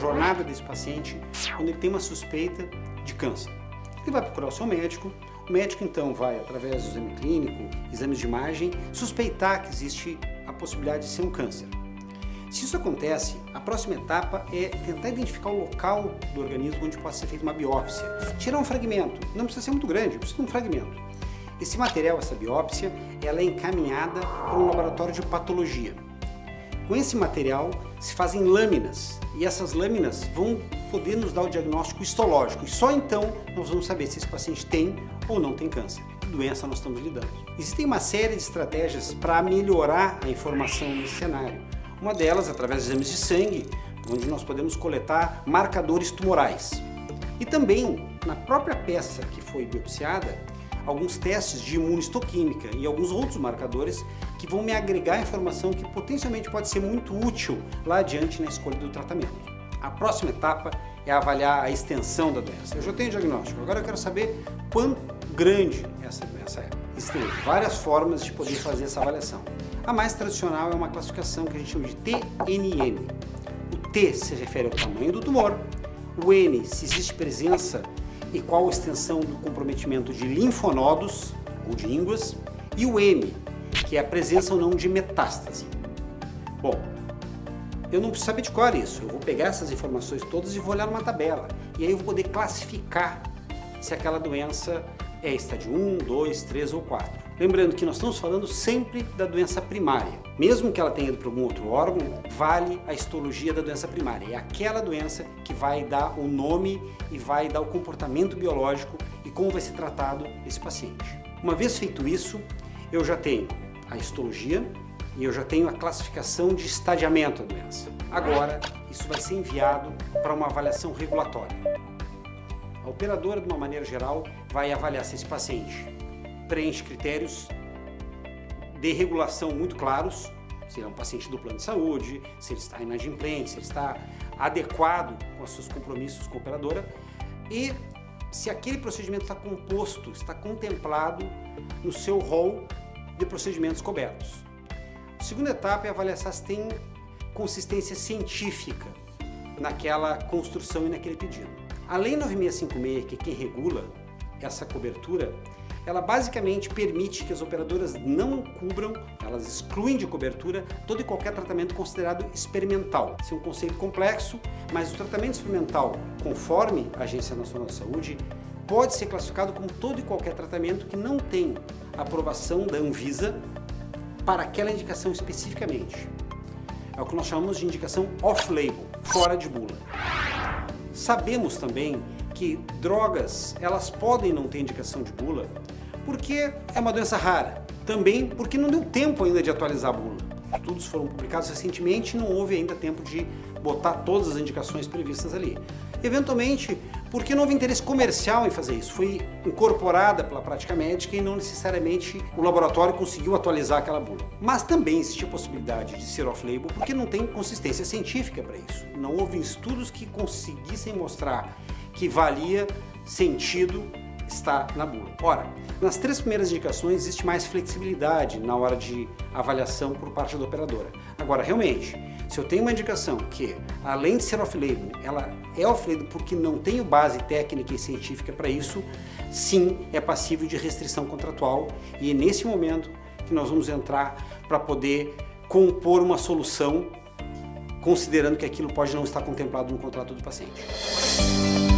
jornada desse paciente quando ele tem uma suspeita de câncer. Ele vai procurar o seu médico, o médico então vai, através do exame clínico, exames de imagem, suspeitar que existe a possibilidade de ser um câncer. Se isso acontece, a próxima etapa é tentar identificar o local do organismo onde pode ser feita uma biópsia. Tirar um fragmento, não precisa ser muito grande, precisa de um fragmento. Esse material, essa biópsia, ela é encaminhada para um laboratório de patologia. Com esse material se fazem lâminas e essas lâminas vão poder nos dar o diagnóstico histológico e só então nós vamos saber se esse paciente tem ou não tem câncer. Que doença nós estamos lidando. Existem uma série de estratégias para melhorar a informação nesse cenário. Uma delas, através de exames de sangue, onde nós podemos coletar marcadores tumorais. E também, na própria peça que foi biopsiada, alguns testes de imunistoquímica e alguns outros marcadores que vão me agregar informação que potencialmente pode ser muito útil lá adiante na escolha do tratamento. A próxima etapa é avaliar a extensão da doença. Eu já tenho diagnóstico, agora eu quero saber quão grande essa doença é. Existem várias formas de poder fazer essa avaliação. A mais tradicional é uma classificação que a gente chama de TNM. O T se refere ao tamanho do tumor, o N se existe presença e qual a extensão do comprometimento de linfonodos ou de ínguas, e o M, que é a presença ou não de metástase. Bom, eu não preciso saber de cor isso, eu vou pegar essas informações todas e vou olhar numa tabela, e aí eu vou poder classificar se aquela doença é estádio 1, 2, 3 ou 4. Lembrando que nós estamos falando sempre da doença primária. Mesmo que ela tenha ido para algum outro órgão, vale a histologia da doença primária. É aquela doença que vai dar o nome e vai dar o comportamento biológico e como vai ser tratado esse paciente. Uma vez feito isso, eu já tenho a histologia e eu já tenho a classificação de estadiamento da doença. Agora, isso vai ser enviado para uma avaliação regulatória. A operadora, de uma maneira geral, vai avaliar se esse paciente preenche critérios de regulação muito claros, se ele é um paciente do plano de saúde, se ele está inadimplente, se ele está adequado com os seus compromissos com a operadora e se aquele procedimento está composto, está contemplado no seu rol de procedimentos cobertos. A segunda etapa é avaliar se tem consistência científica naquela construção e naquele pedido. A Lei 9656, que é quem regula essa cobertura, ela basicamente permite que as operadoras não cubram, elas excluem de cobertura todo e qualquer tratamento considerado experimental. Esse é um conceito complexo, mas o tratamento experimental, conforme a Agência Nacional de Saúde, pode ser classificado como todo e qualquer tratamento que não tem aprovação da Anvisa para aquela indicação especificamente. É o que nós chamamos de indicação off-label, fora de bula. Sabemos também que drogas elas podem não ter indicação de bula porque é uma doença rara. Também porque não deu tempo ainda de atualizar a bula. Estudos foram publicados recentemente e não houve ainda tempo de botar todas as indicações previstas ali. Eventualmente, porque não houve interesse comercial em fazer isso. Foi incorporada pela prática médica e não necessariamente o laboratório conseguiu atualizar aquela bula. Mas também existe a possibilidade de ser off-label porque não tem consistência científica para isso. Não houve estudos que conseguissem mostrar que valia sentido estar na bula. Ora, nas três primeiras indicações existe mais flexibilidade na hora de avaliação por parte da operadora. Agora, realmente, se eu tenho uma indicação que, além de ser off-label, ela é off-label porque não tenho base técnica e científica para isso, sim, é passível de restrição contratual e é nesse momento que nós vamos entrar para poder compor uma solução considerando que aquilo pode não estar contemplado no contrato do paciente.